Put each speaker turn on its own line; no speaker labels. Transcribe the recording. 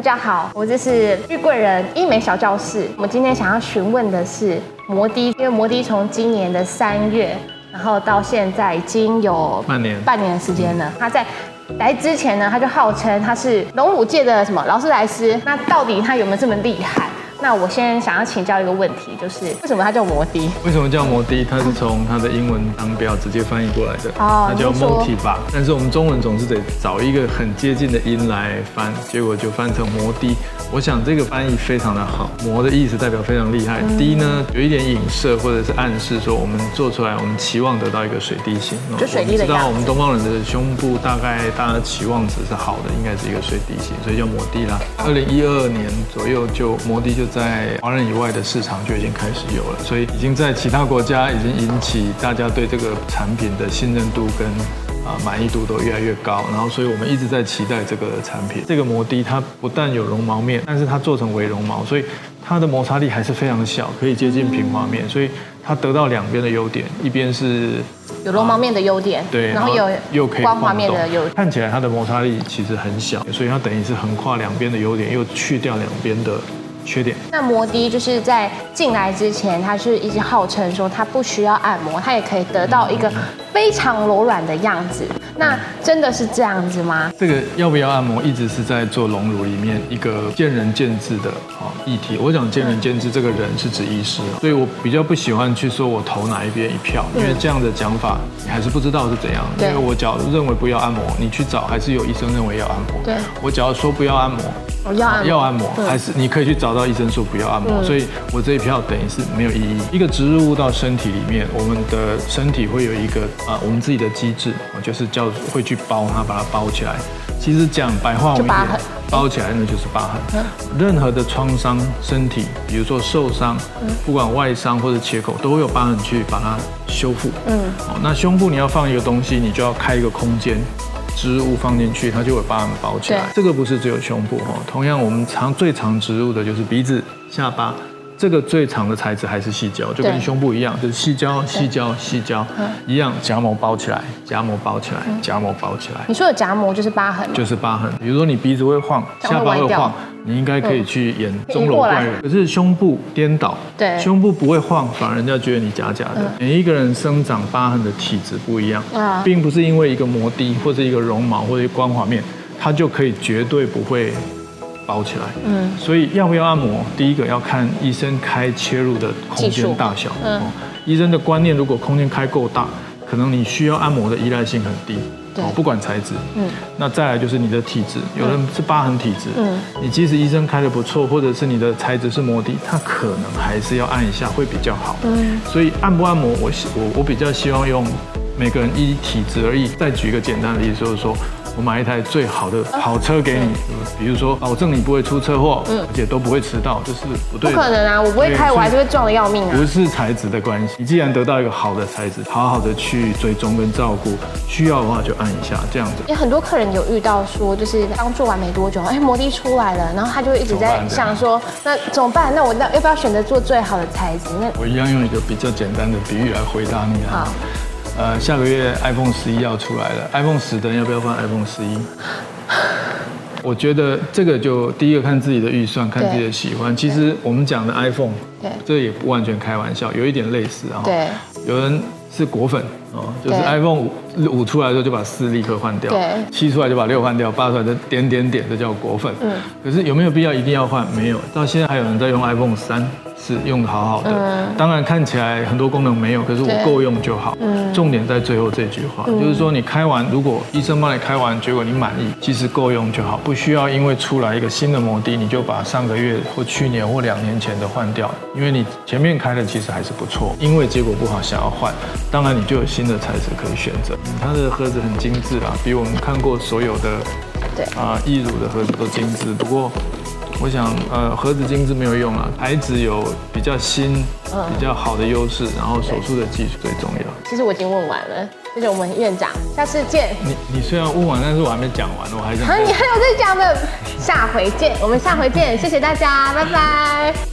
大家好，我这是玉贵人医美小教室。我们今天想要询问的是摩的，因为摩的从今年的三月，然后到现在已经有
半年
半年的时间了。他在来之前呢，他就号称他是龙武界的什么劳斯莱斯。那到底他有没有这么厉害？那我先想要请教一个问题，就是为什么它叫摩的？
为什么叫摩的？它是从它的英文商标直接翻译过来的，
哦
它叫
你是说
multi 吧。但是我们中文总是得找一个很接近的音来翻，结果就翻成摩的。我想这个翻译非常的好，摩的意思代表非常厉害，
嗯
的呢有一点影射或者是暗示说我们做出来，我们期望得到一个水滴形。哦
就水滴的
知道我们东方人的胸部大概大家期望值是好的，应该是一个水滴形，所以叫摩的啦。二零一二年左右就摩的就在华人以外的市场就已经开始有了，所以已经在其他国家已经引起大家对这个产品的信任度跟啊满意度都越来越高，然后所以我们一直在期待这个产品。这个摩的它不但有绒毛面，但是它做成微绒毛，所以它的摩擦力还是非常小，可以接近平滑面，所以它得到两边的优点，一边是
有绒毛面的优点，
对，
然后有
又可以
光滑面的优点。
看起来它的摩擦力其实很小，所以它等于是横跨两边的优点，又去掉两边的缺点。
那摩的就是在进来之前，他是一直号称说他不需要按摩，他也可以得到一个非常柔软的样子。那真的是这样子吗？
这个要不要按摩，一直是在做隆乳里面一个见仁见智的啊议题。我讲见仁见智，这个人是指医师，所以我比较不喜欢去说我投哪一边一票，因为这样的讲法你还是不知道是怎样。因为我只要认为不要按摩，你去找还是有医生认为要按摩。
对
我只要说不要按摩，
我要按摩
要按摩，
嗯
还是你可以去找到医生说不要按摩，所以我这一票等于是没有意义。一个植入物到身体里面，我们的身体会有一个啊，我们自己的机制，啊就是叫会去包它，把它包起来。其实讲白话文一点
就疤，
包起来那就是疤痕。任何的创伤，身体，比如说受伤，不管外伤或者切口，都会有疤痕去把它修复。嗯，哦，那胸部你要放一个东西，你就要开一个空间。植入物放进去，它就会把我们包起来。这个不是只有胸部哦，同样我们常最常植入的就是鼻子、下巴。这个最长的材质还是细胶，就跟
对
胸部一样，就是细胶、细胶、细胶一样，夹膜包起来，夹膜包起来，夹膜包起来。
你说的夹膜就是疤痕，
就是疤痕。比如说你鼻子会晃，下巴会晃，你应该可以去演钟楼怪人。可是胸部颠倒，
对
胸部不会晃，反而人家觉得你假假的。每一个人生长疤痕的体质不一样
啊，
并不是因为一个膜的或者一个绒毛或者光滑面，它就可以绝对不会。包起来，嗯，所以要不要按摩？第一个要看医生开切入的空间大小，
嗯
哦，医生的观念如果空间开够大，可能你需要按摩的依赖性很低，
对。
哦，不管材质，
嗯。
嗯，那再来就是你的体质，有人是疤痕体质，
嗯。
嗯，你即使医生开的不错，或者是你的材质是磨底，它可能还是要按一下会比较好，嗯，所以按不按摩，我希我我比较希望用每个人依体质而异。再举一个简单的例子，就是说。我买一台最好的好车给你，比如说保证你不会出车祸，嗯而且都不会迟到，这是不对的。
不可能啊！我不会开，我还是会撞的要命啊
不！是材质的关系，你既然得到一个好的材质，好好的去追踪跟照顾，需要的话就按一下，这样子。
也很多客人有遇到说，就是刚做完没多久，哎，摩的出来了，然后他就一直在想说，那怎么办？那我那要不要选择做最好的材质？那
我一样用一个比较简单的比喻来回答你啊
好。
呃，下个月 iPhone 十一要出来了，iPhone 十的人要不要换 iPhone 十一？我觉得这个就第一个看自己的预算，看自己的喜欢。其实我们讲的 iPhone，
对
这也不完全开玩笑，有一点类似啊。
对，
有人是果粉哦，就是 iPhone 五五出来的时候就把四立刻换掉，
对
七出来就把六换掉，八出来的点点点，这叫果粉。
嗯
可是有没有必要一定要换？没有，到现在还有人在用 iPhone 三，是用的好好的。
嗯
当然看起来很多功能没有，可是我够用就好。
嗯
重点在最后这句话，就是说你开完，如果医生帮你开完，结果你满意，其实够用就好，不需要因为出来一个新的摩的，你就把上个月或去年或两年前的换掉，因为你前面开的其实还是不错，因为结果不好想要换，当然你就有新的材质可以选择。它的盒子很精致啦，比我们看过所有的
对
啊易乳的盒子都精致，不过。我想，呃，盒子精致没有用啊，材质有比较新、比较好的优势，然后手术的技术最重要。
其实我已经问完了，谢谢我们院长，下次见。
你你虽然问完，但是我还没讲完，我还想
啊，你还有在讲的，下回见，我们下回见，谢谢大家，拜拜。